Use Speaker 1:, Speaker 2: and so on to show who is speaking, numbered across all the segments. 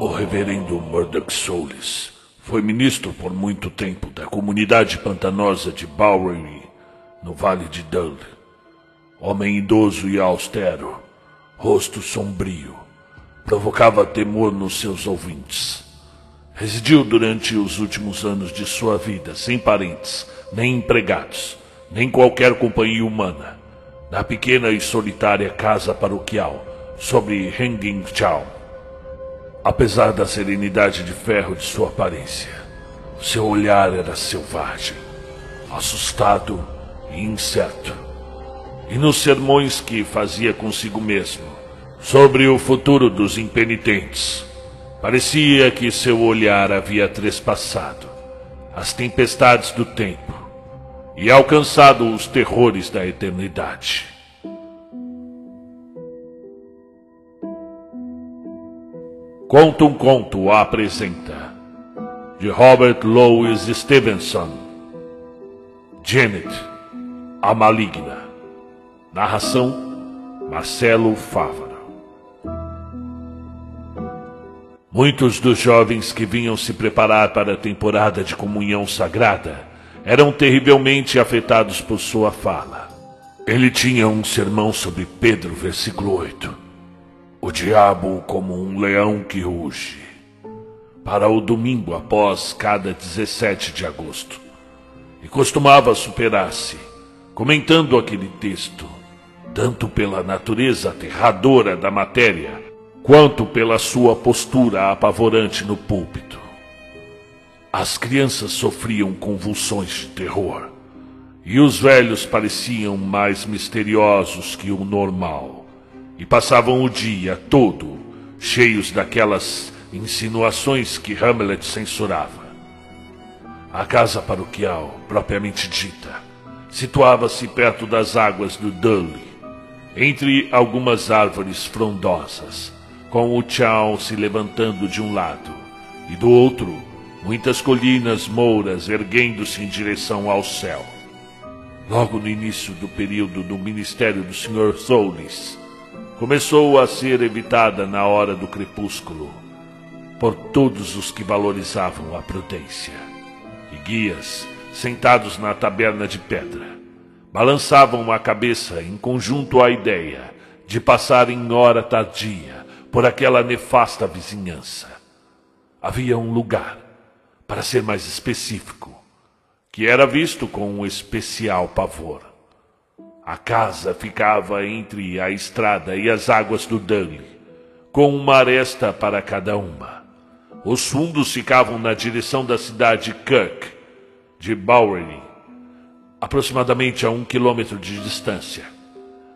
Speaker 1: O reverendo Murdoch Soulis foi ministro por muito tempo da comunidade pantanosa de Bowery, no Vale de Dull. Homem idoso e austero, rosto sombrio, provocava temor nos seus ouvintes. Residiu durante os últimos anos de sua vida sem parentes, nem empregados, nem qualquer companhia humana, na pequena e solitária casa paroquial sobre Hanging Chow. Apesar da serenidade de ferro de sua aparência, seu olhar era selvagem, assustado e incerto. E nos sermões que fazia consigo mesmo sobre o futuro dos impenitentes, parecia que seu olhar havia trespassado as tempestades do tempo e alcançado os terrores da eternidade. Conta um Conto apresenta de Robert Louis Stevenson Janet, a Maligna. Narração Marcelo Fávaro. Muitos dos jovens que vinham se preparar para a temporada de comunhão sagrada eram terrivelmente afetados por sua fala. Ele tinha um sermão sobre Pedro, versículo 8 o diabo como um leão que ruge. Para o domingo após cada 17 de agosto. E costumava superar-se, comentando aquele texto, tanto pela natureza aterradora da matéria, quanto pela sua postura apavorante no púlpito. As crianças sofriam convulsões de terror, e os velhos pareciam mais misteriosos que o normal e passavam o dia todo cheios daquelas insinuações que Hamlet censurava. A casa paroquial, propriamente dita, situava-se perto das águas do Dully, entre algumas árvores frondosas, com o chão se levantando de um lado, e do outro, muitas colinas mouras erguendo-se em direção ao céu. Logo no início do período do ministério do Sr. Soulis, começou a ser evitada na hora do crepúsculo por todos os que valorizavam a prudência. E guias, sentados na taberna de pedra, balançavam a cabeça em conjunto à ideia de passar em hora tardia por aquela nefasta vizinhança. Havia um lugar, para ser mais específico, que era visto com um especial pavor. A casa ficava entre a estrada e as águas do Dudley, com uma aresta para cada uma. Os fundos ficavam na direção da cidade Kirk, de Bowery, aproximadamente a um quilômetro de distância.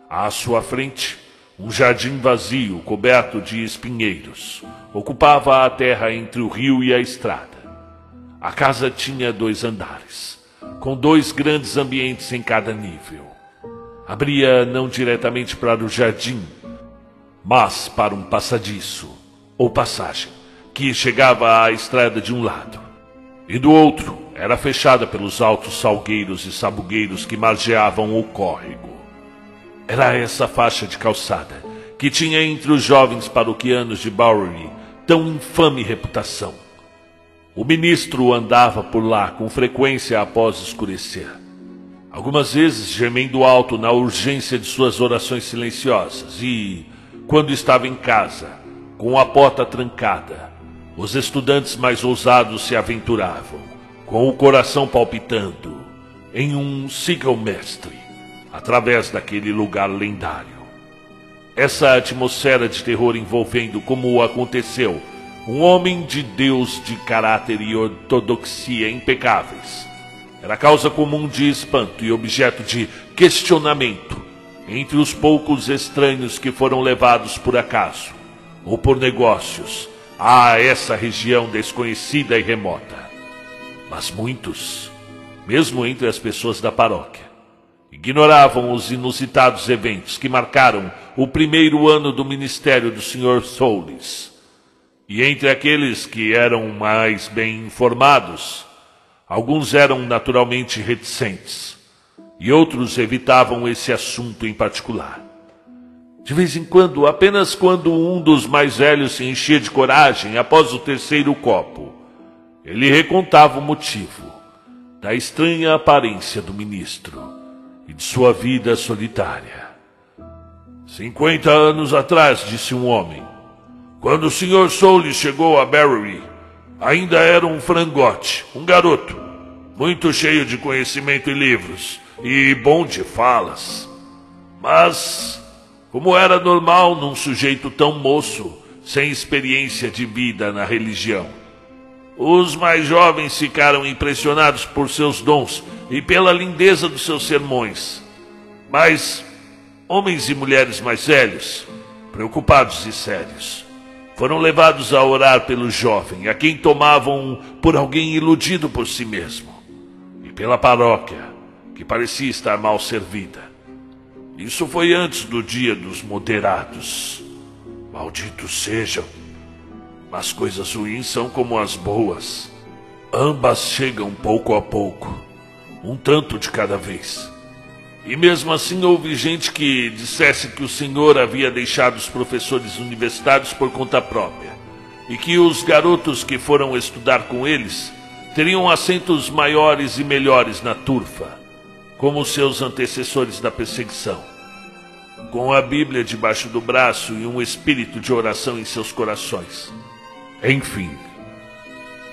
Speaker 1: À sua frente, um jardim vazio coberto de espinheiros ocupava a terra entre o rio e a estrada. A casa tinha dois andares, com dois grandes ambientes em cada nível abria não diretamente para o jardim, mas para um passadiço ou passagem que chegava à estrada de um lado, e do outro era fechada pelos altos salgueiros e sabugueiros que margeavam o córrego. Era essa faixa de calçada que tinha entre os jovens paroquianos de Bowery tão infame reputação. O ministro andava por lá com frequência após escurecer algumas vezes gemendo alto na urgência de suas orações silenciosas, e, quando estava em casa, com a porta trancada, os estudantes mais ousados se aventuravam, com o coração palpitando, em um sigam mestre, através daquele lugar lendário. Essa atmosfera de terror envolvendo, como aconteceu, um homem de Deus de caráter e ortodoxia impecáveis era causa comum de espanto e objeto de questionamento entre os poucos estranhos que foram levados por acaso ou por negócios a essa região desconhecida e remota. Mas muitos, mesmo entre as pessoas da paróquia, ignoravam os inusitados eventos que marcaram o primeiro ano do ministério do Sr. Soulis. E entre aqueles que eram mais bem informados, Alguns eram naturalmente reticentes e outros evitavam esse assunto em particular. De vez em quando, apenas quando um dos mais velhos se enchia de coragem após o terceiro copo, ele recontava o motivo da estranha aparência do ministro e de sua vida solitária. Cinquenta anos atrás, disse um homem, quando o Sr. Soule chegou a Barry, ainda era um frangote, um garoto, muito cheio de conhecimento e livros, e bom de falas. Mas como era normal num sujeito tão moço, sem experiência de vida na religião. Os mais jovens ficaram impressionados por seus dons e pela lindeza dos seus sermões. Mas homens e mulheres mais velhos, preocupados e sérios, foram levados a orar pelo jovem, a quem tomavam por alguém iludido por si mesmo, e pela paróquia, que parecia estar mal servida. Isso foi antes do dia dos moderados. Malditos sejam. Mas coisas ruins são como as boas. Ambas chegam pouco a pouco, um tanto de cada vez. E mesmo assim houve gente que dissesse que o Senhor havia deixado os professores universitários por conta própria, e que os garotos que foram estudar com eles teriam assentos maiores e melhores na turfa como seus antecessores da perseguição. Com a Bíblia debaixo do braço e um espírito de oração em seus corações. Enfim,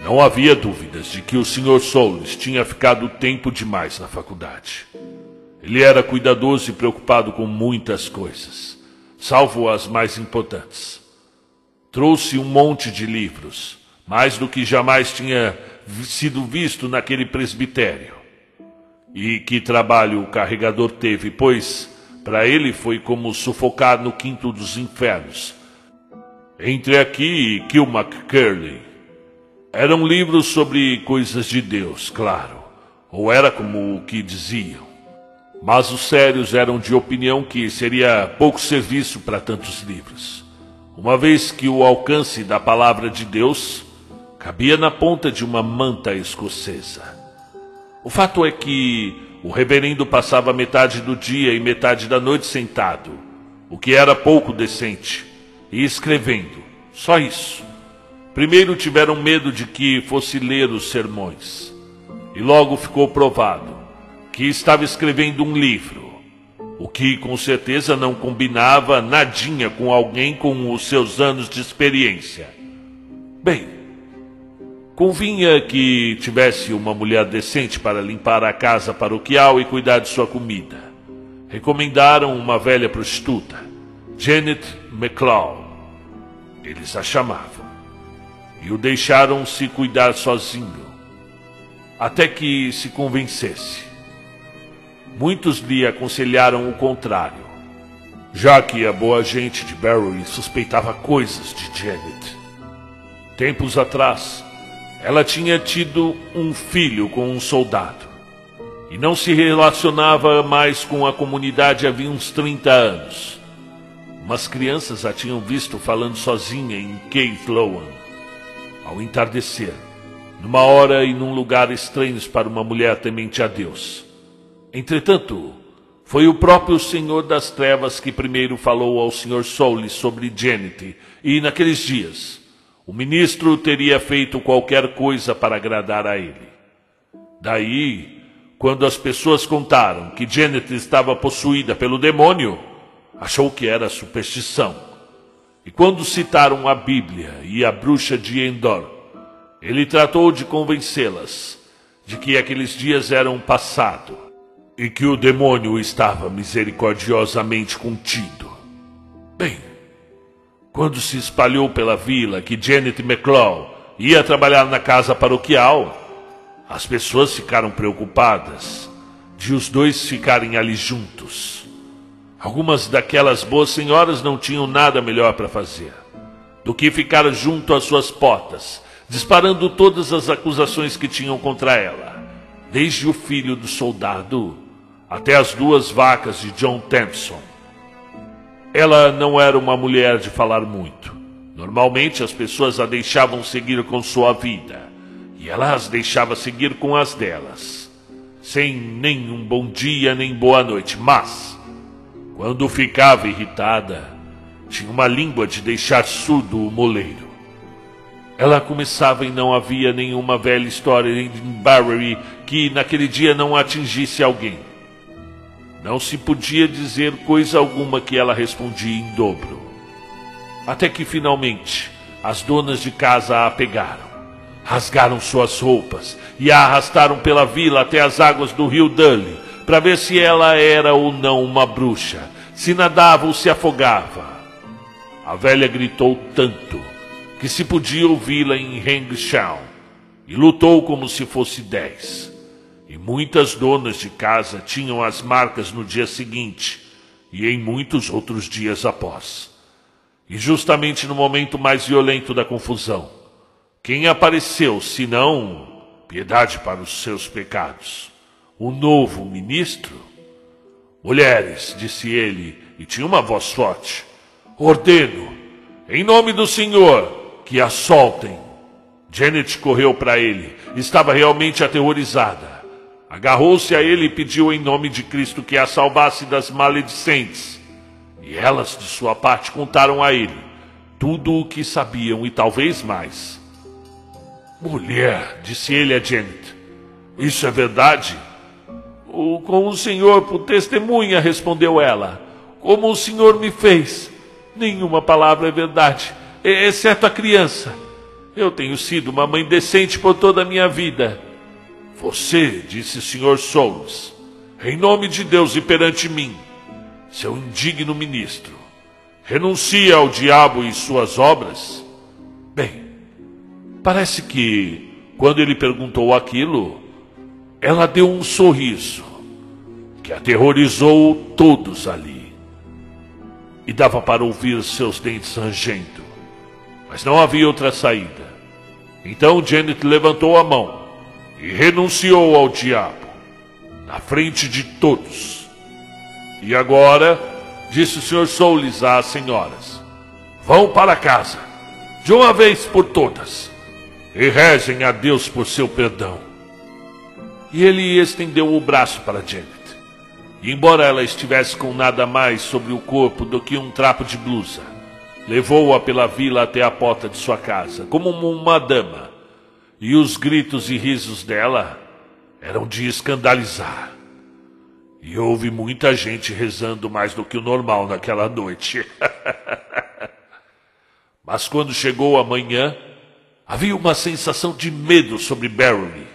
Speaker 1: não havia dúvidas de que o Sr. Soules tinha ficado tempo demais na faculdade. Ele era cuidadoso e preocupado com muitas coisas, salvo as mais importantes. Trouxe um monte de livros, mais do que jamais tinha sido visto naquele presbitério. E que trabalho o carregador teve, pois para ele foi como sufocar no quinto dos infernos. Entre aqui e Kilmac Curley. Eram livros sobre coisas de Deus, claro, ou era como o que diziam. Mas os sérios eram de opinião que seria pouco serviço para tantos livros, uma vez que o alcance da palavra de Deus cabia na ponta de uma manta escocesa. O fato é que o reverendo passava metade do dia e metade da noite sentado, o que era pouco decente, e escrevendo, só isso. Primeiro tiveram medo de que fosse ler os sermões, e logo ficou provado que estava escrevendo um livro, o que com certeza não combinava nadinha com alguém com os seus anos de experiência. Bem, Convinha que tivesse uma mulher decente para limpar a casa paroquial e cuidar de sua comida. Recomendaram uma velha prostituta, Janet McCloud. Eles a chamavam. E o deixaram se cuidar sozinho, até que se convencesse. Muitos lhe aconselharam o contrário, já que a boa gente de Barry suspeitava coisas de Janet. Tempos atrás, ela tinha tido um filho com um soldado e não se relacionava mais com a comunidade havia uns 30 anos. Umas crianças a tinham visto falando sozinha em Keith Lowan, ao entardecer, numa hora e num lugar estranhos para uma mulher temente a Deus. Entretanto, foi o próprio Senhor das Trevas que primeiro falou ao Sr. Soule sobre Janet, e naqueles dias, o ministro teria feito qualquer coisa para agradar a ele. Daí, quando as pessoas contaram que Janet estava possuída pelo demônio, achou que era superstição. E quando citaram a Bíblia e a bruxa de Endor, ele tratou de convencê-las de que aqueles dias eram passado e que o demônio estava misericordiosamente contido. Bem, quando se espalhou pela vila que Janet McClaw ia trabalhar na casa paroquial, as pessoas ficaram preocupadas de os dois ficarem ali juntos. Algumas daquelas boas senhoras não tinham nada melhor para fazer do que ficar junto às suas portas, disparando todas as acusações que tinham contra ela, desde o filho do soldado até as duas vacas de John Thompson. Ela não era uma mulher de falar muito. Normalmente as pessoas a deixavam seguir com sua vida, e ela as deixava seguir com as delas, sem nenhum bom dia nem boa noite. Mas, Quando ficava irritada, tinha uma língua de deixar surdo o moleiro. Ela começava e não havia nenhuma velha história em Barry que naquele dia não atingisse alguém. Não se podia dizer coisa alguma que ela respondia em dobro. Até que finalmente as donas de casa a pegaram, rasgaram suas roupas e a arrastaram pela vila até as águas do rio Dully para ver se ela era ou não uma bruxa, se nadava ou se afogava. A velha gritou tanto que se podia ouvi-la em Hangshao e lutou como se fosse dez. E muitas donas de casa tinham as marcas no dia seguinte e em muitos outros dias após. E justamente no momento mais violento da confusão, quem apareceu, senão piedade para os seus pecados? O novo ministro? Mulheres, disse ele, e tinha uma voz forte, ordeno, em nome do Senhor, que a soltem. Janet correu para ele, estava realmente aterrorizada. Agarrou-se a ele e pediu em nome de Cristo que a salvasse das maledicentes. E elas, de sua parte, contaram a ele tudo o que sabiam e talvez mais. Mulher, disse ele a Janet, isso é verdade? Com o senhor por testemunha, respondeu ela. Como o senhor me fez, nenhuma palavra é verdade, exceto a criança. Eu tenho sido uma mãe decente por toda a minha vida. Você, disse o Sr. Souls, em nome de Deus e perante mim, seu indigno ministro, renuncia ao diabo e suas obras? Bem, parece que, quando ele perguntou aquilo, ela deu um sorriso que aterrorizou todos ali. E dava para ouvir seus dentes rangendo, mas não havia outra saída. Então Janet levantou a mão e renunciou ao diabo na frente de todos. E agora, disse o Sr. Soules às senhoras, vão para casa, de uma vez por todas, e rezem a Deus por seu perdão. E ele estendeu o braço para Janet. E embora ela estivesse com nada mais sobre o corpo do que um trapo de blusa, levou-a pela vila até a porta de sua casa, como uma dama e os gritos e risos dela eram de escandalizar. E houve muita gente rezando mais do que o normal naquela noite. Mas quando chegou a manhã, havia uma sensação de medo sobre Beverly.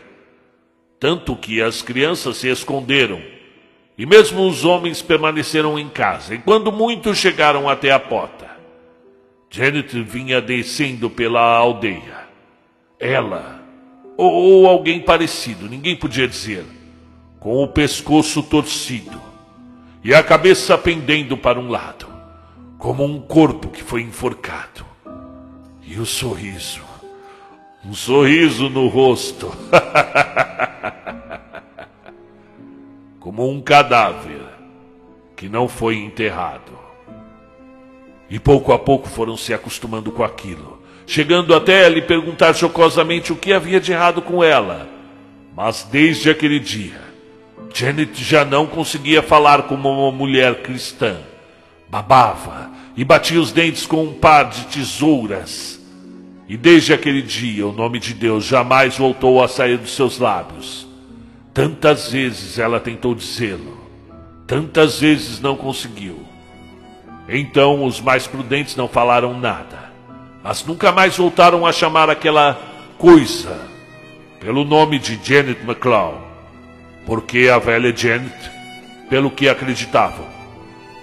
Speaker 1: Tanto que as crianças se esconderam, e mesmo os homens permaneceram em casa, enquanto muitos chegaram até a porta. Janet vinha descendo pela aldeia. Ela, ou, alguém parecido, ninguém podia dizer, com o pescoço torcido e a cabeça pendendo para um lado, como um corpo que foi enforcado. E o sorriso, um sorriso no rosto, como um cadáver que não foi enterrado. E pouco a pouco foram se acostumando com aquilo chegando até lhe perguntar jocosamente o que havia de errado com ela. Mas desde aquele dia, Janet já não conseguia falar como uma mulher cristã. Babava e batia os dentes com um par de tesouras. E desde aquele dia, o nome de Deus jamais voltou a sair dos seus lábios. Tantas vezes ela tentou dizê-lo, tantas vezes não conseguiu. Então os mais prudentes não falaram nada mas nunca mais voltaram a chamar aquela coisa pelo nome de Janet McCloud, porque a velha Janet, pelo que acreditavam,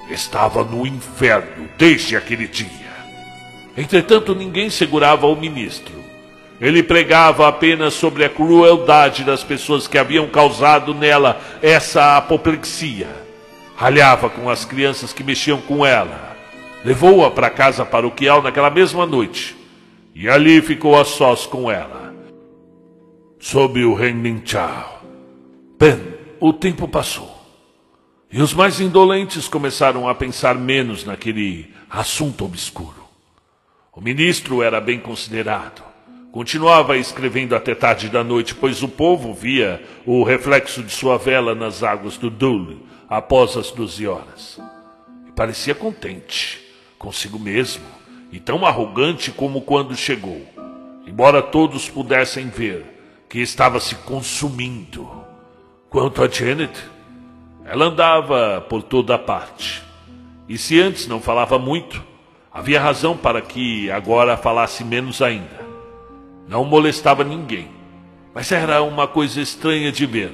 Speaker 1: estava no inferno desde aquele dia. Entretanto, ninguém segurava o ministro. Ele pregava apenas sobre a crueldade das pessoas que haviam causado nela essa apoplexia. Ralhava com as crianças que mexiam com ela levou-a para casa paroquial naquela mesma noite e ali ficou a sós com ela. Sob o Hanging Chao. Bem, o tempo passou. E os mais indolentes começaram a pensar menos naquele assunto obscuro. O ministro era bem considerado. Continuava escrevendo até tarde da noite, pois o povo via o reflexo de sua vela nas águas do Dule após as doze horas. parecia contente consigo mesmo e tão arrogante como quando chegou, embora todos pudessem ver que estava se consumindo. Quanto a Janet, ela andava por toda parte. E se antes não falava muito, havia razão para que agora falasse menos ainda. Não molestava ninguém, mas era uma coisa estranha de ver.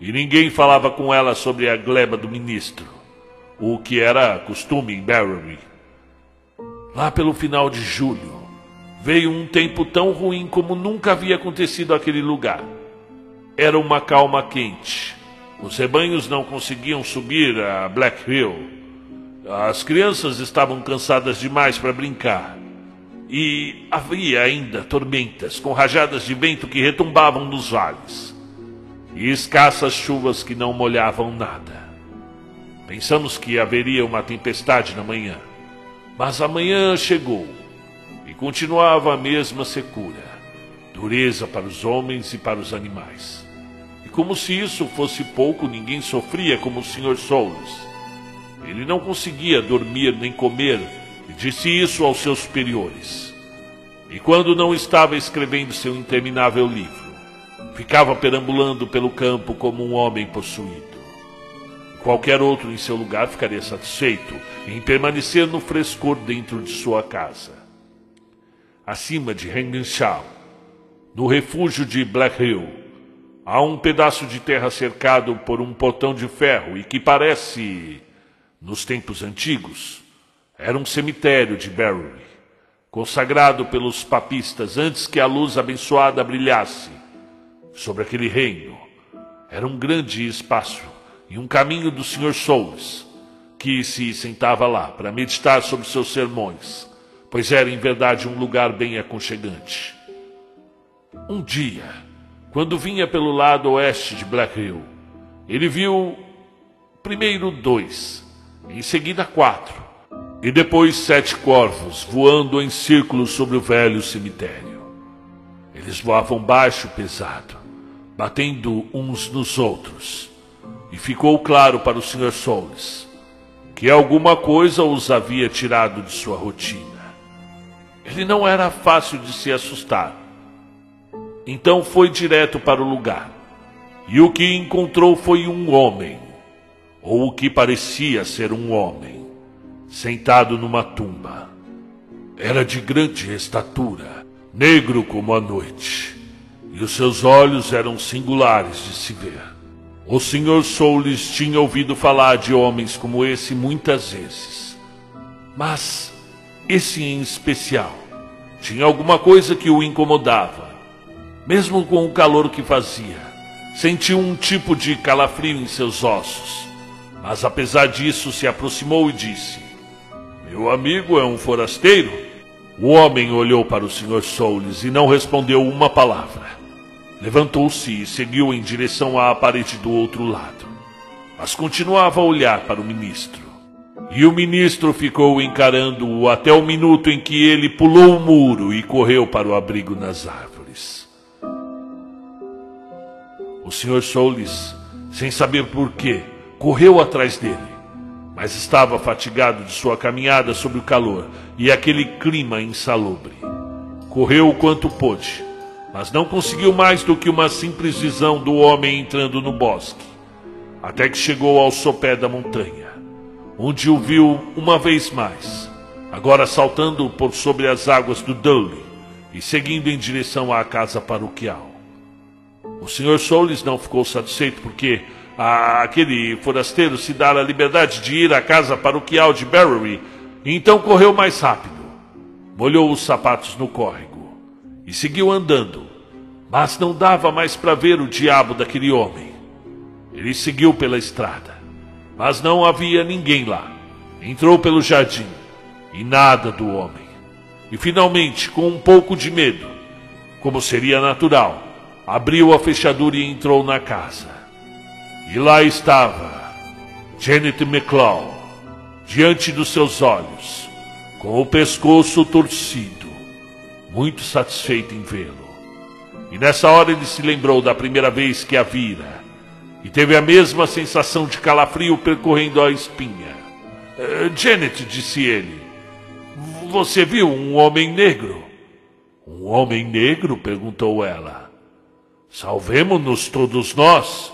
Speaker 1: E ninguém falava com ela sobre a gleba do ministro, o que era costume em Barry. Lá pelo final de julho, veio um tempo tão ruim como nunca havia acontecido naquele lugar. Era uma calma quente. Os rebanhos não conseguiam subir a Black Hill. As crianças estavam cansadas demais para brincar. E havia ainda tormentas com rajadas de vento que retumbavam nos vales. E escassas chuvas que não molhavam nada. Pensamos que haveria uma tempestade na manhã. Mas a manhã chegou e continuava a mesma secura, dureza para os homens e para os animais. E como se isso fosse pouco, ninguém sofria como o Sr. Souls. Ele não conseguia dormir nem comer e disse isso aos seus superiores. E quando não estava escrevendo seu interminável livro, ficava perambulando pelo campo como um homem possuído. Qualquer outro em seu lugar ficaria satisfeito em permanecer no frescor dentro de sua casa. Acima de Hengenshaw, no refúgio de Black Hill, há um pedaço de terra cercado por um portão de ferro e que parece, nos tempos antigos, era um cemitério de Barry, consagrado pelos papistas antes que a luz abençoada brilhasse sobre aquele reino. Era um grande espaço e um caminho do Sr. Souls, que se sentava lá para meditar sobre seus sermões, pois era em verdade um lugar bem aconchegante. Um dia, quando vinha pelo lado oeste de Black Hill, ele viu primeiro dois, em seguida quatro, e depois sete corvos voando em círculos sobre o velho cemitério. Eles voavam baixo pesado, batendo uns nos outros e ficou claro para o Sr. Souls que alguma coisa os havia tirado de sua rotina. Ele não era fácil de se assustar. Então foi direto para o lugar. E o que encontrou foi um homem, ou o que parecia ser um homem, sentado numa tumba. Era de grande estatura, negro como a noite, e os seus olhos eram singulares de se ver. O Sr. Soules tinha ouvido falar de homens como esse muitas vezes. Mas esse em especial tinha alguma coisa que o incomodava. Mesmo com o calor que fazia, sentiu um tipo de calafrio em seus ossos. Mas apesar disso, se aproximou e disse: Meu amigo é um forasteiro? O homem olhou para o Sr. Soules e não respondeu uma palavra. Levantou-se e seguiu em direção à parede do outro lado, mas continuava a olhar para o ministro. E o ministro ficou encarando-o até o minuto em que ele pulou o muro e correu para o abrigo nas árvores. O Sr. Soulis, sem saber porquê, correu atrás dele, mas estava fatigado de sua caminhada sob o calor e aquele clima insalubre. Correu o quanto pôde mas não conseguiu mais do que uma simples visão do homem entrando no bosque, até que chegou ao sopé da montanha, onde o viu uma vez mais, agora saltando por sobre as águas do Dully e seguindo em direção à casa paroquial. O Sr. Soules não ficou satisfeito porque aquele forasteiro se dara a liberdade de ir à casa paroquial de Barry, então correu mais rápido, molhou os sapatos no córrego e seguiu andando, mas não dava mais para ver o diabo daquele homem. Ele seguiu pela estrada, mas não havia ninguém lá. Entrou pelo jardim e nada do homem. E finalmente, com um pouco de medo, como seria natural, abriu a fechadura e entrou na casa. E lá estava Janet McClaw, diante dos seus olhos, com o pescoço torcido muito satisfeito em vê-lo. E nessa hora ele se lembrou da primeira vez que a vira, e teve a mesma sensação de calafrio percorrendo a espinha. Uh, Janet, disse ele, você viu um homem negro? Um homem negro? perguntou ela. Salvemo-nos todos nós.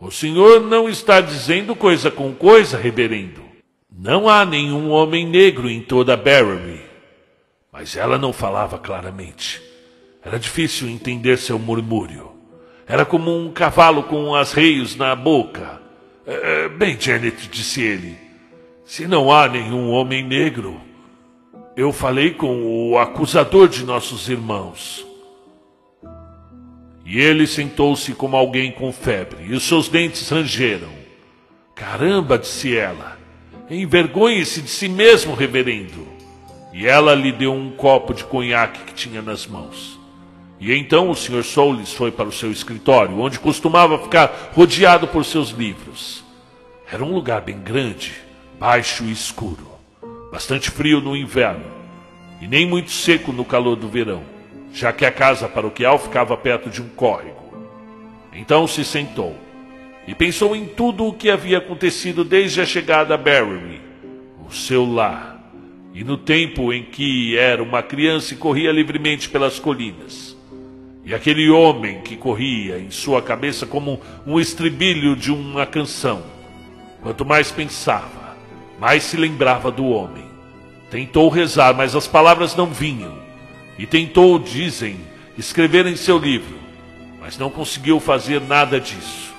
Speaker 1: O senhor não está dizendo coisa com coisa, reverendo. Não há nenhum homem negro em toda Barry. Mas ela não falava claramente. Era difícil entender seu murmúrio. Era como um cavalo com as reios na boca. É, bem, Janet, disse ele, se não há nenhum homem negro, eu falei com o acusador de nossos irmãos. E ele sentou-se como alguém com febre, e os seus dentes rangeram. Caramba, disse ela, envergonhe-se de si mesmo, reverendo. E ela lhe deu um copo de conhaque que tinha nas mãos. E então o Sr. Soules foi para o seu escritório, onde costumava ficar rodeado por seus livros. Era um lugar bem grande, baixo e escuro, bastante frio no inverno, e nem muito seco no calor do verão já que a casa paroquial ficava perto de um córrego. Então se sentou e pensou em tudo o que havia acontecido desde a chegada a Barry, o seu lar, e no tempo em que era uma criança e corria livremente pelas colinas. E aquele homem que corria em sua cabeça como um estribilho de uma canção. Quanto mais pensava, mais se lembrava do homem. Tentou rezar, mas as palavras não vinham e tentou, dizem, escrever em seu livro, mas não conseguiu fazer nada disso.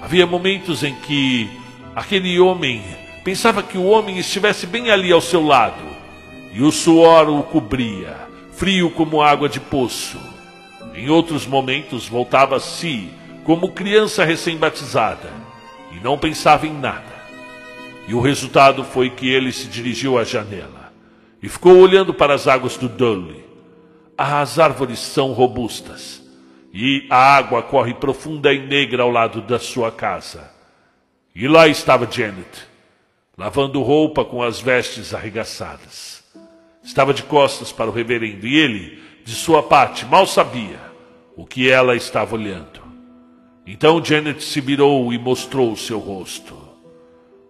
Speaker 1: Havia momentos em que aquele homem pensava que o homem estivesse bem ali ao seu lado, e o suor o cobria, frio como água de poço. Em outros momentos voltava a si, como criança recém-batizada, e não pensava em nada. E o resultado foi que ele se dirigiu à janela e ficou olhando para as águas do Dully as árvores são robustas e a água corre profunda e negra ao lado da sua casa. E lá estava Janet, lavando roupa com as vestes arregaçadas. Estava de costas para o reverendo e ele, de sua parte, mal sabia o que ela estava olhando. Então Janet se virou e mostrou o seu rosto.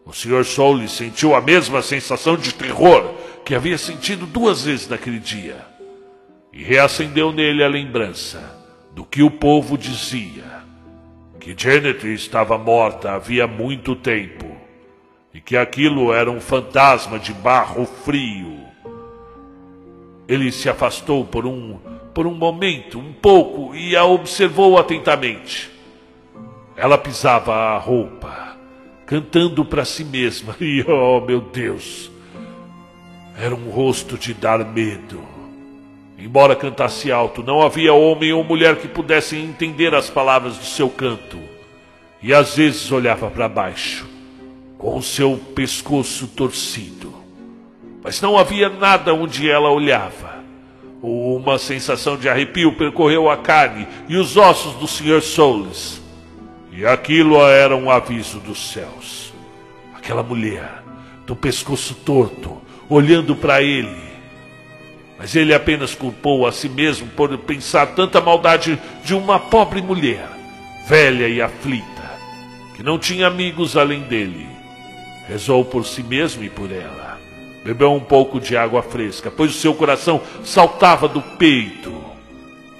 Speaker 1: O Sr. Soule sentiu a mesma sensação de terror que havia sentido duas vezes naquele dia e reacendeu nele a lembrança do que o povo dizia: que Janet estava morta havia muito tempo e que aquilo era um fantasma de barro frio. Ele se afastou por um, por um momento, um pouco, e a observou atentamente. Ela pisava a roupa, cantando para si mesma, e oh meu Deus, era um rosto de dar medo. Embora cantasse alto, não havia homem ou mulher que pudessem entender as palavras do seu canto. E às vezes olhava para baixo, com seu pescoço torcido. Mas não havia nada onde ela olhava. Uma sensação de arrepio percorreu a carne e os ossos do Sr. Souls. E aquilo era um aviso dos céus. Aquela mulher, do pescoço torto, olhando para ele, mas ele apenas culpou a si mesmo por pensar tanta maldade de uma pobre mulher, velha e aflita, que não tinha amigos além dele. Rezou por si mesmo e por ela. Bebeu um pouco de água fresca, pois o seu coração saltava do peito.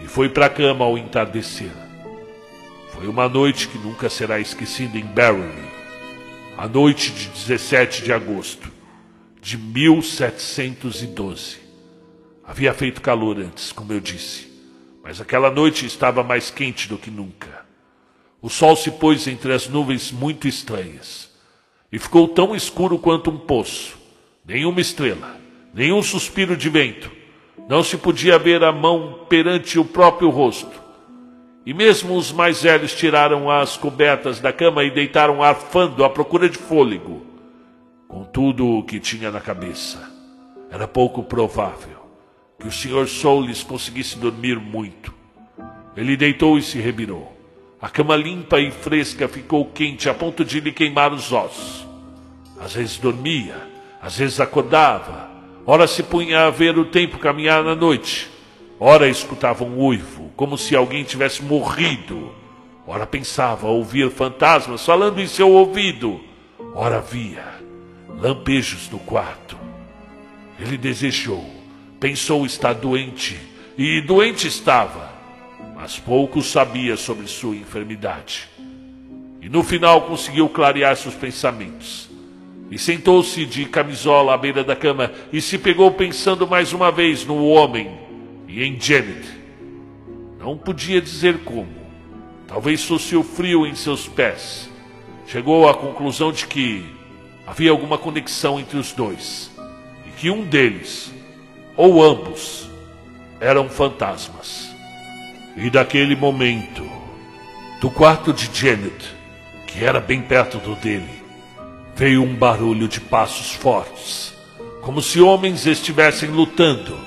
Speaker 1: E foi para a cama ao entardecer. Foi uma noite que nunca será esquecida em Barry, a noite de 17 de agosto de 1712. Havia feito calor antes, como eu disse, mas aquela noite estava mais quente do que nunca. O sol se pôs entre as nuvens muito estranhas e ficou tão escuro quanto um poço. Nenhuma estrela, nenhum suspiro de vento. Não se podia ver a mão perante o próprio rosto. E mesmo os mais velhos tiraram as cobertas da cama e deitaram arfando à procura de fôlego. Com tudo o que tinha na cabeça, era pouco provável que o Sr. Soules conseguisse dormir muito. Ele deitou e se revirou. A cama limpa e fresca ficou quente a ponto de lhe queimar os ossos. Às vezes dormia, às vezes acordava, ora se punha a ver o tempo caminhar na noite, ora escutava um uivo, como se alguém tivesse morrido, ora pensava ouvir fantasmas falando em seu ouvido, ora via lampejos no quarto. Ele desejou, pensou estar doente, e doente estava, mas pouco sabia sobre sua enfermidade. E no final conseguiu clarear seus pensamentos. E sentou-se de camisola à beira da cama e se pegou pensando mais uma vez no homem e em Janet. Não podia dizer como. Talvez fosse o frio em seus pés. Chegou à conclusão de que havia alguma conexão entre os dois e que um deles, ou ambos, eram fantasmas. E daquele momento, do quarto de Janet, que era bem perto do dele, veio um barulho de passos fortes, como se homens estivessem lutando.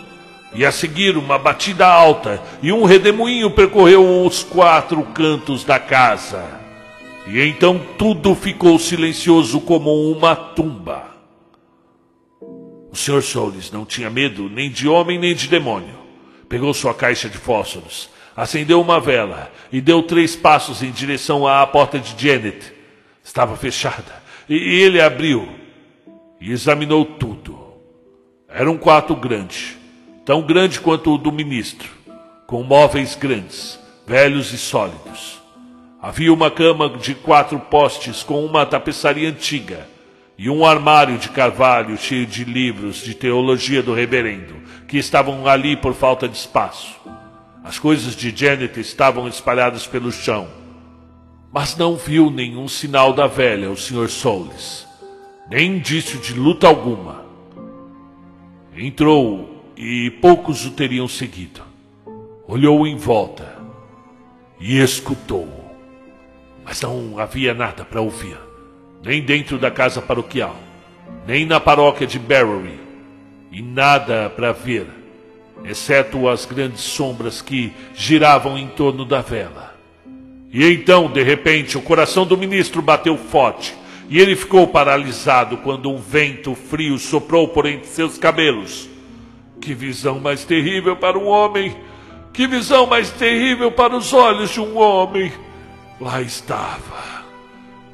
Speaker 1: E a seguir, uma batida alta e um redemoinho percorreu os quatro cantos da casa. E então tudo ficou silencioso como uma tumba. O Sr. Soules não tinha medo nem de homem nem de demônio. Pegou sua caixa de fósforos, acendeu uma vela e deu três passos em direção à porta de Janet. Estava fechada e ele abriu e examinou tudo. Era um quarto grande, tão grande quanto o do ministro, com móveis grandes, velhos e sólidos. Havia uma cama de quatro postes com uma tapeçaria antiga e um armário de carvalho cheio de livros de teologia do reverendo, que estavam ali por falta de espaço. As coisas de Janet estavam espalhadas pelo chão, mas não viu nenhum sinal da velha, o Sr. Soules, nem indício de luta alguma. Entrou e poucos o teriam seguido. Olhou em volta e escutou, mas não havia nada para ouvir, nem dentro da casa paroquial, nem na paróquia de Barrow, e nada para ver, exceto as grandes sombras que giravam em torno da vela. E então, de repente, o coração do ministro bateu forte e ele ficou paralisado quando um vento frio soprou por entre seus cabelos. Que visão mais terrível para um homem! Que visão mais terrível para os olhos de um homem! Lá estava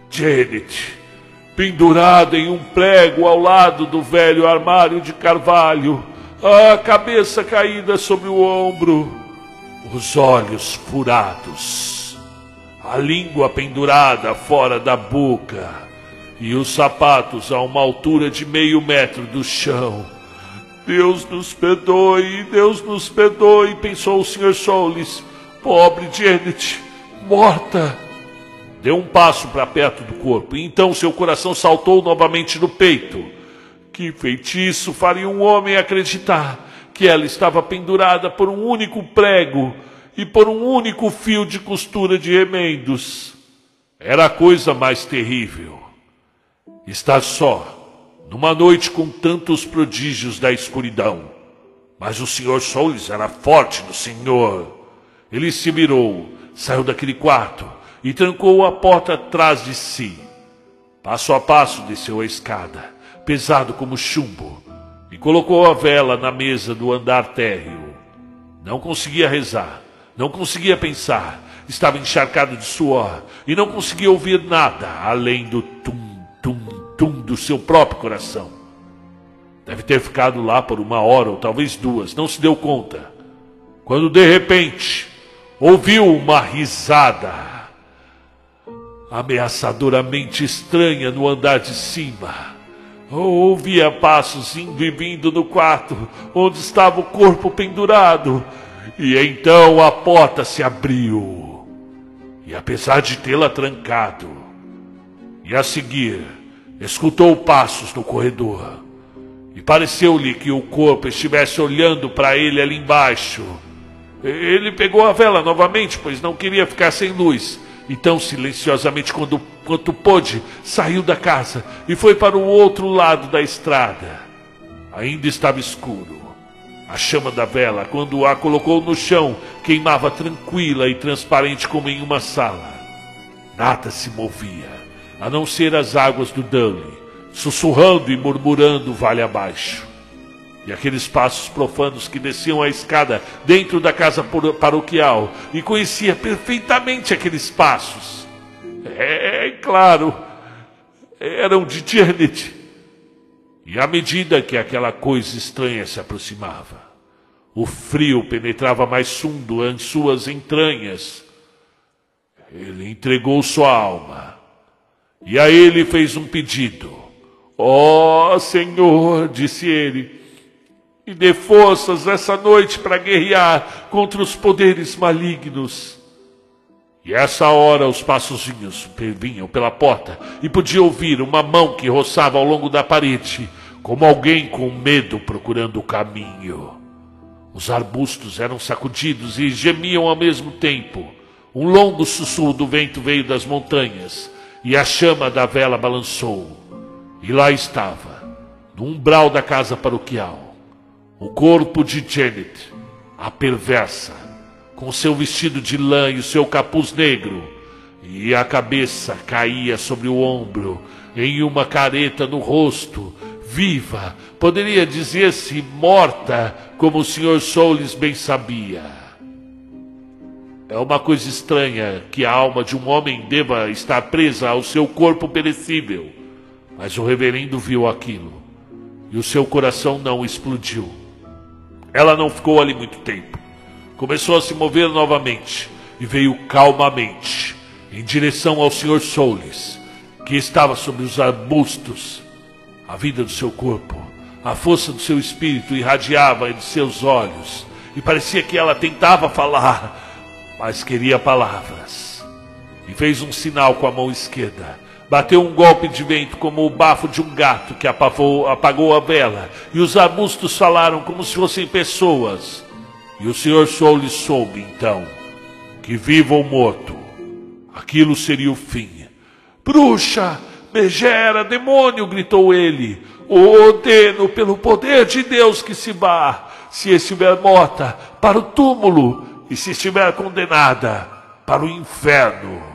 Speaker 1: Janet, pendurada em um prego ao lado do velho armário de carvalho, a cabeça caída sobre o ombro, os olhos furados, a língua pendurada fora da boca e os sapatos a uma altura de meio metro do chão. Deus nos perdoe, Deus nos perdoe, pensou o Sr. Soules. Pobre Janet, morta. Deu um passo para perto do corpo, e então seu coração saltou novamente no peito. Que feitiço faria um homem acreditar que ela estava pendurada por um único prego e por um único fio de costura de remendos? Era a coisa mais terrível. Estar só, numa noite com tantos prodígios da escuridão. Mas o Sr. Soules era forte no Senhor. Ele se mirou, saiu daquele quarto e trancou a porta atrás de si. Passo a passo desceu a escada, pesado como chumbo, e colocou a vela na mesa do andar térreo. Não conseguia rezar, não conseguia pensar, estava encharcado de suor e não conseguia ouvir nada além do tum, tum, tum do seu próprio coração. Deve ter ficado lá por uma hora ou talvez duas, não se deu conta. Quando de repente ouviu uma risada ameaçadoramente estranha no andar de cima. Ouvia passos indo e vindo no quarto onde estava o corpo pendurado. E então a porta se abriu. E apesar de tê-la trancado, e a seguir, escutou passos no corredor. E pareceu-lhe que o corpo estivesse olhando para ele ali embaixo. Ele pegou a vela novamente, pois não queria ficar sem luz então, silenciosamente, quando, quanto pôde, saiu da casa e foi para o outro lado da estrada. Ainda estava escuro. A chama da vela, quando a colocou no chão, queimava tranquila e transparente como em uma sala. Nada se movia, a não ser as águas do Dully, sussurrando e murmurando vale abaixo e aqueles passos profanos que desciam a escada dentro da casa paroquial e conhecia perfeitamente aqueles passos. É, é claro, eram de Janet. E à medida que aquela coisa estranha se aproximava, o frio penetrava mais fundo em suas entranhas. Ele entregou sua alma. E a ele fez um pedido. Ó oh, Senhor, disse ele, e dê forças essa noite para guerrear contra os poderes malignos. E essa hora os passozinhos vinham pela porta e podia ouvir uma mão que roçava ao longo da parede, como alguém com medo procurando o caminho. Os arbustos eram sacudidos e gemiam ao mesmo tempo. Um longo sussurro do vento veio das montanhas e a chama da vela balançou. E lá estava, no umbral da casa paroquial, o corpo de Janet, a perversa com seu vestido de lã e o seu capuz negro, e a cabeça caía sobre o ombro, em uma careta no rosto, viva, poderia dizer-se morta, como o Sr. Soules bem sabia. É uma coisa estranha que a alma de um homem deva estar presa ao seu corpo perecível, mas o reverendo viu aquilo e o seu coração não explodiu. Ela não ficou ali muito tempo começou a se mover novamente e veio calmamente em direção ao Sr. Soules, que estava sobre os arbustos. A vida do seu corpo, a força do seu espírito irradiava de seus olhos e parecia que ela tentava falar, mas queria palavras. E fez um sinal com a mão esquerda. Bateu um golpe de vento como o bafo de um gato que apavou, apagou a vela, e os arbustos falaram como se fossem pessoas. E o Sr. Soule soube, então, que vivo ou morto, aquilo seria o fim. Bruxa, megera, demônio, gritou ele. Ordeno pelo poder de Deus que se vá, se estiver morta, para o túmulo, e se estiver condenada, para o inferno.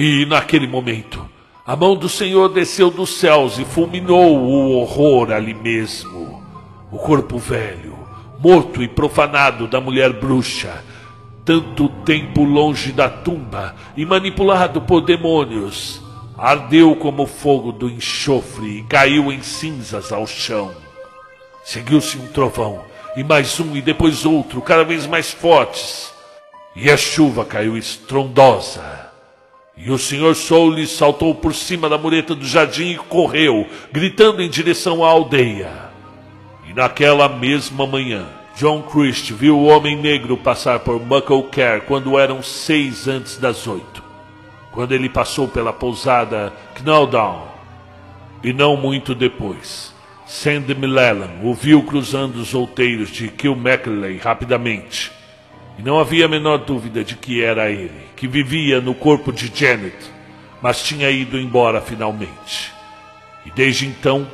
Speaker 1: E naquele momento, a mão do Senhor desceu dos céus e fulminou o horror ali mesmo. O corpo velho, morto e profanado da mulher bruxa, tanto tempo longe da tumba e manipulado por demônios, ardeu como fogo do enxofre e caiu em cinzas ao chão. Seguiu-se um trovão, e mais um, e depois outro, cada vez mais fortes. E a chuva caiu estrondosa. E o Senhor Soule saltou por cima da mureta do jardim e correu, gritando em direção à aldeia. E naquela mesma manhã, John Christ viu o homem negro passar por Mucklecare quando eram seis antes das oito. Quando ele passou pela pousada Knowdown. E não muito depois, Sandy Millelan o viu cruzando os outeiros de Kilmackley rapidamente. E não havia a menor dúvida de que era ele, que vivia no corpo de Janet, mas tinha ido embora finalmente. E desde então,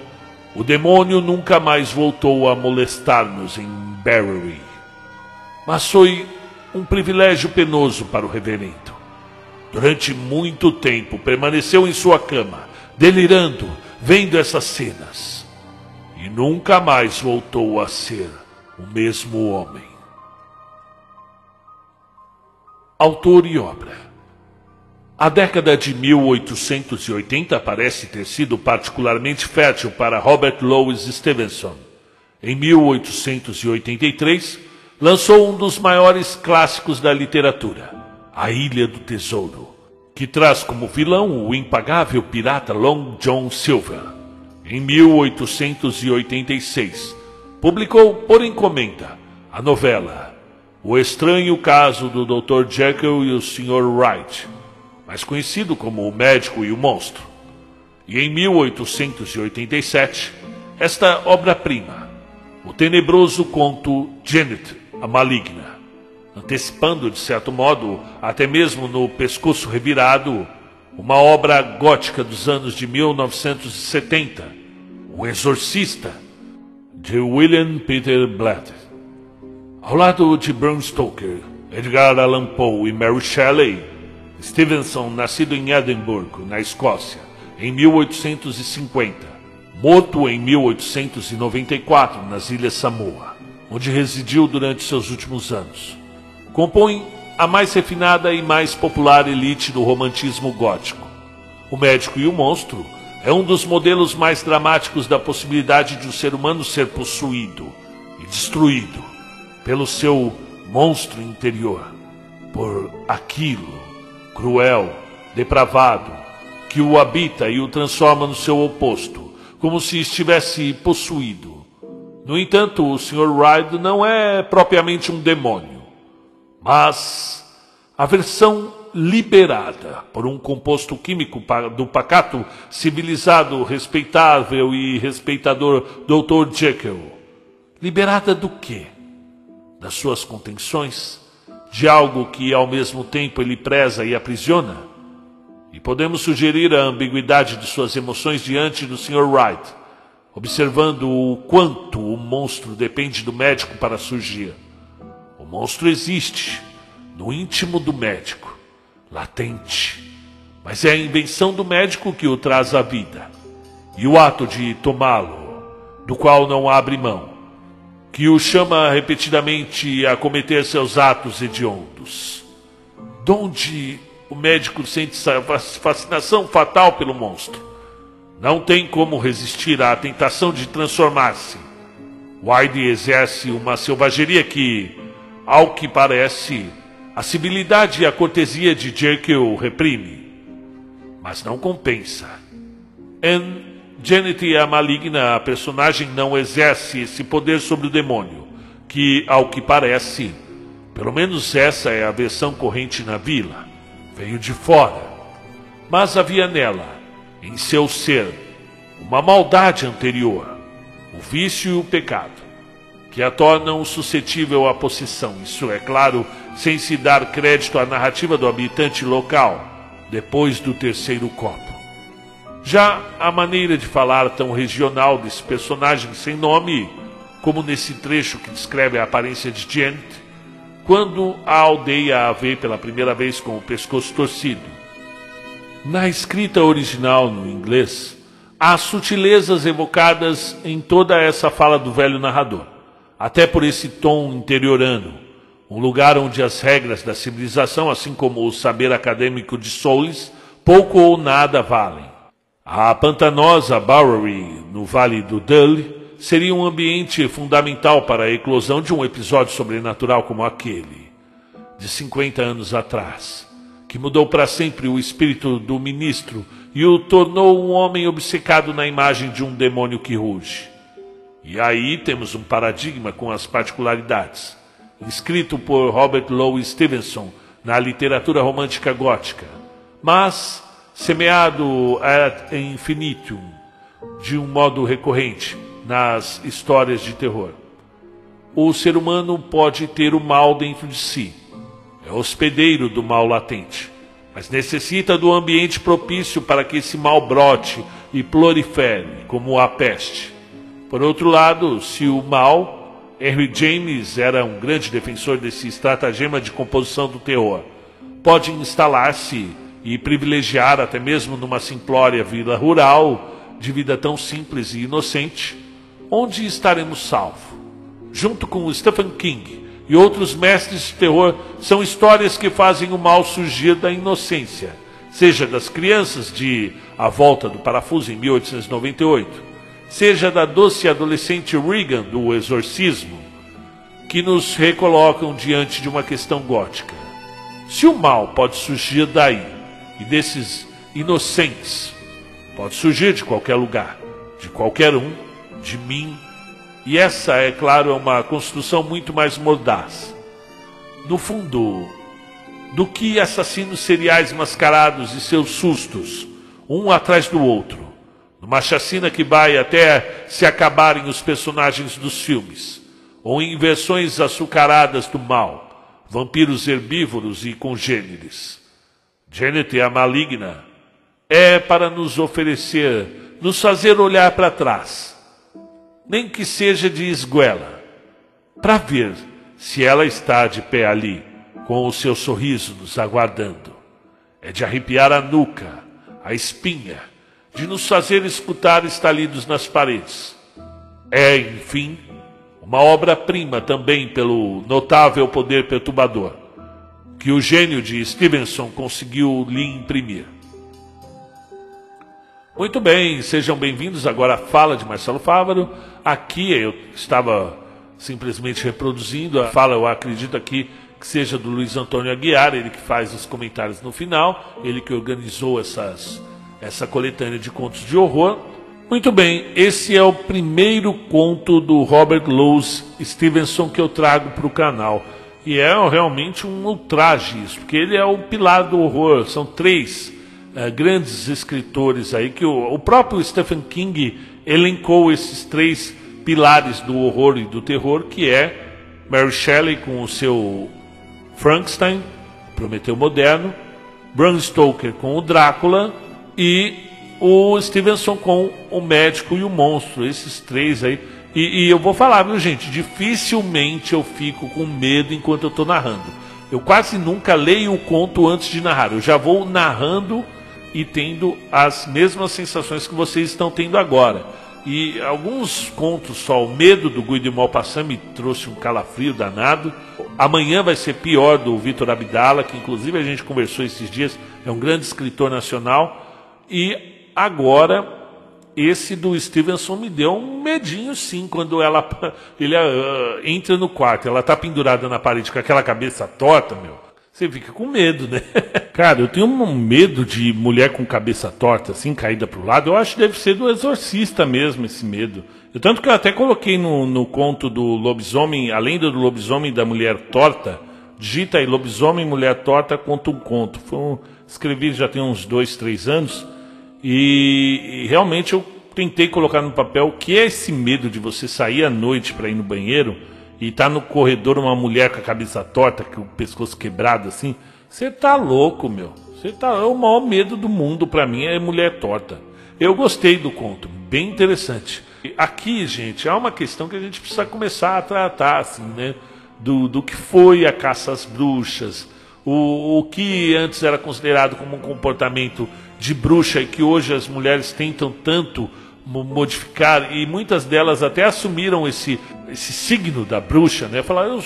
Speaker 1: o demônio nunca mais voltou a molestar-nos em Barry. Mas foi um privilégio penoso para o reverendo. Durante muito tempo permaneceu em sua cama, delirando, vendo essas cenas. E nunca mais voltou a ser o mesmo homem. Autor e obra. A década de 1880 parece ter sido particularmente fértil para Robert Louis Stevenson. Em 1883, lançou um dos maiores clássicos da literatura, A Ilha do Tesouro, que traz como vilão o impagável pirata Long John Silver. Em 1886, publicou por encomenda a novela O Estranho Caso do Dr. Jekyll e o Sr. Wright mais conhecido como O Médico e o Monstro. E em 1887, esta obra-prima, o tenebroso conto Janet, a Maligna, antecipando, de certo modo, até mesmo no pescoço revirado, uma obra gótica dos anos de 1970, O Exorcista, de William Peter Blatt. Ao lado de Bram Stoker, Edgar Allan Poe e Mary Shelley, Stevenson, nascido em Edimburgo, na Escócia, em 1850, morto em 1894 nas Ilhas Samoa, onde residiu durante seus últimos anos, compõe a mais refinada e mais popular elite do romantismo gótico. O Médico e o Monstro é um dos modelos mais dramáticos da possibilidade de um ser humano ser possuído e destruído pelo seu monstro interior, por aquilo cruel, depravado, que o habita e o transforma no seu oposto, como se estivesse possuído. No entanto, o Sr. Ryde não é propriamente um demônio, mas a versão liberada por um composto químico do pacato, civilizado, respeitável e respeitador Dr. Jekyll. Liberada do quê? Das suas contenções? De algo que ao mesmo tempo ele preza e aprisiona? E podemos sugerir a ambiguidade de suas emoções diante do Sr. Wright, observando o quanto o monstro depende do médico para surgir. O monstro existe no íntimo do médico latente. Mas é a invenção do médico que o traz à vida. E o ato de tomá-lo, do qual não abre mão, que o chama repetidamente a cometer seus atos hediondos. Donde o médico sente fascinação fatal pelo monstro. Não tem como resistir à tentação de transformar-se. Wilde exerce uma selvageria que, ao que parece, a civilidade e a cortesia de Jekyll reprime, mas não compensa. Em Janet a maligna, a personagem não exerce esse poder sobre o demônio, que, ao que parece, pelo menos essa é a versão corrente na vila, veio de fora. Mas havia nela, em seu ser, uma maldade anterior, o vício e o pecado, que a tornam suscetível à possessão. Isso é claro sem se dar crédito à narrativa do habitante local, depois do terceiro copo. Já a maneira de falar tão regional desse personagem sem nome, como nesse trecho que descreve a aparência de Gent, quando a aldeia a vê pela primeira vez com o pescoço torcido. Na escrita original no inglês, há sutilezas evocadas em toda essa fala do velho narrador, até por esse tom interiorano, um lugar onde as regras da civilização, assim como o saber acadêmico de Souls, pouco ou nada valem. A pantanosa Bowery, no Vale do Dull, seria um ambiente fundamental para a eclosão de um episódio sobrenatural como aquele, de 50 anos atrás, que mudou para sempre o espírito do ministro e o tornou um homem obcecado na imagem de um demônio que ruge. E aí temos um paradigma com as particularidades escrito por Robert Louis Stevenson na literatura romântica gótica, mas semeado ad infinitum de um modo recorrente nas histórias de terror. O ser humano pode ter o mal dentro de si, é hospedeiro do mal latente, mas necessita do ambiente propício para que esse mal brote e prolifere, como a peste. Por outro lado, se o mal Henry James era um grande defensor desse estratagema de composição do terror. Pode instalar-se e privilegiar, até mesmo numa simplória vila rural, de vida tão simples e inocente, onde estaremos salvos. Junto com Stephen King e outros mestres de terror, são histórias que fazem o mal surgir da inocência, seja das crianças de A Volta do Parafuso em 1898 seja da doce adolescente Regan do Exorcismo, que nos recolocam diante de uma questão gótica. Se o mal pode surgir daí e desses inocentes, pode surgir de qualquer lugar, de qualquer um, de mim, e essa, é claro, é uma construção muito mais mordaz. No fundo, do que assassinos seriais mascarados e seus sustos, um atrás do outro, numa chacina que vai até se acabarem os personagens dos filmes, ou em versões açucaradas do mal, vampiros herbívoros e congêneres. Janet, a maligna, é para nos oferecer, nos fazer olhar para trás, nem que seja de esguela, para ver se ela está de pé ali, com o seu sorriso nos aguardando. É de arrepiar a nuca, a espinha, de nos fazer escutar estalidos nas paredes. É, enfim, uma obra-prima também pelo notável poder perturbador que o gênio de Stevenson conseguiu lhe imprimir. Muito bem, sejam bem-vindos agora à fala de Marcelo Fávaro. Aqui eu estava simplesmente reproduzindo a fala, eu acredito aqui que seja do Luiz Antônio Aguiar, ele que faz os comentários no final, ele que organizou essas, essa coletânea de contos de horror. Muito bem, esse é o primeiro conto do Robert Louis Stevenson que eu trago para o canal. E é realmente um ultraje isso, porque ele é o pilar do horror. São três uh, grandes escritores aí que o, o próprio Stephen King elencou esses três pilares do horror e do terror, que é Mary Shelley com o seu Frankenstein, Prometeu Moderno, Bram Stoker com o Drácula e o Stevenson com o Médico e o Monstro. Esses três aí. E, e eu vou falar, viu gente? Dificilmente eu fico com medo enquanto eu estou narrando. Eu quase nunca leio o conto antes de narrar. Eu já vou narrando e tendo as mesmas sensações que vocês estão tendo agora. E alguns contos só, o medo do Guido Maupassant me trouxe um calafrio danado. Amanhã vai ser pior do Vitor Abdala, que inclusive a gente conversou esses dias, é um grande escritor nacional. E agora esse do Stevenson me deu um medinho sim quando ela ele uh, entra no quarto, ela tá pendurada na parede com aquela cabeça torta, meu. Você fica com medo, né? Cara, eu tenho um medo de mulher com cabeça torta, assim, caída para o lado. Eu acho que deve ser do exorcista mesmo esse medo. Eu, tanto que eu até coloquei no, no conto do lobisomem, além do lobisomem da mulher torta, digita aí lobisomem, mulher torta, conta um conto. Foi um, escrevi já tem uns dois, três anos. E, e realmente eu tentei colocar no papel o que é esse medo de você sair à noite para ir no banheiro e tá no corredor uma mulher com a cabeça torta, com o pescoço quebrado assim, você tá louco, meu. Você tá é o maior medo do mundo para mim é mulher torta. Eu gostei do conto, bem interessante. Aqui, gente, há uma questão que a gente precisa começar a tratar assim, né, do, do que foi a caça às bruxas, o, o que antes era considerado como um comportamento de bruxa e que hoje as mulheres tentam tanto modificar e muitas delas até assumiram esse, esse signo da bruxa, né? Falaram,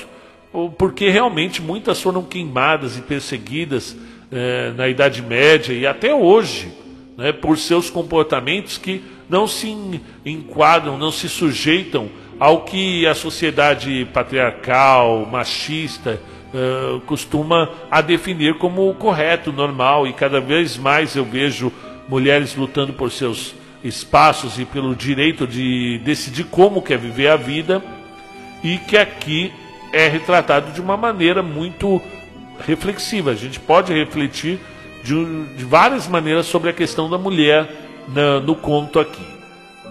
Speaker 1: porque realmente muitas foram queimadas e perseguidas é, na Idade Média e até hoje, né, por seus comportamentos que não se enquadram, não se sujeitam ao que a sociedade patriarcal, machista, uh, costuma a definir como correto, normal, e cada vez mais eu vejo mulheres lutando por seus espaços e pelo direito de decidir como quer viver a vida, e que aqui é retratado de uma maneira muito reflexiva. A gente pode refletir de, de várias maneiras sobre a questão da mulher na, no conto aqui.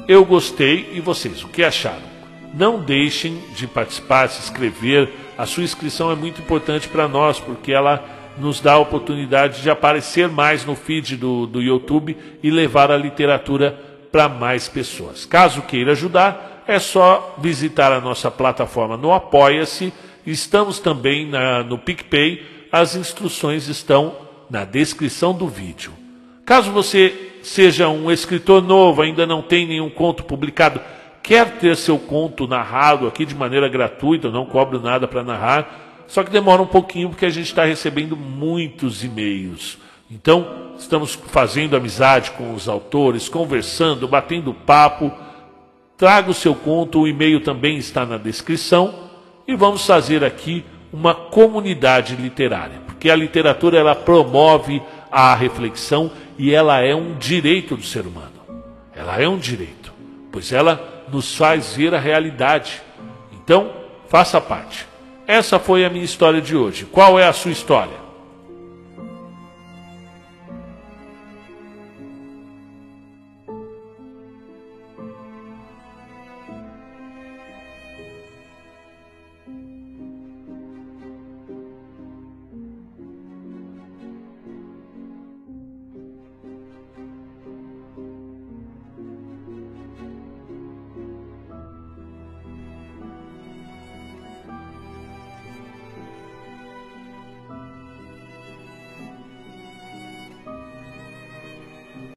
Speaker 1: Eu gostei e vocês, o que acharam? Não deixem de participar, se inscrever. A sua inscrição é muito importante para nós, porque ela nos dá a oportunidade de aparecer mais no feed do, do YouTube e levar a literatura para mais pessoas. Caso queira ajudar, é só visitar a nossa plataforma no Apoia-se. Estamos também na, no PicPay. As instruções estão na descrição do vídeo. Caso você seja um escritor novo, ainda não tem nenhum conto publicado, quer ter seu conto narrado aqui de maneira gratuita, não cobro nada para narrar, só que demora um pouquinho porque a gente está recebendo muitos e-mails. Então, estamos fazendo amizade com os autores, conversando, batendo papo. Traga o seu conto, o e-mail também está na descrição. E vamos fazer aqui uma comunidade literária, porque a literatura ela promove a reflexão e ela é um direito do ser humano. Ela é um direito, pois ela nos faz ver a realidade. Então, faça parte. Essa foi a minha história de hoje. Qual é a sua história?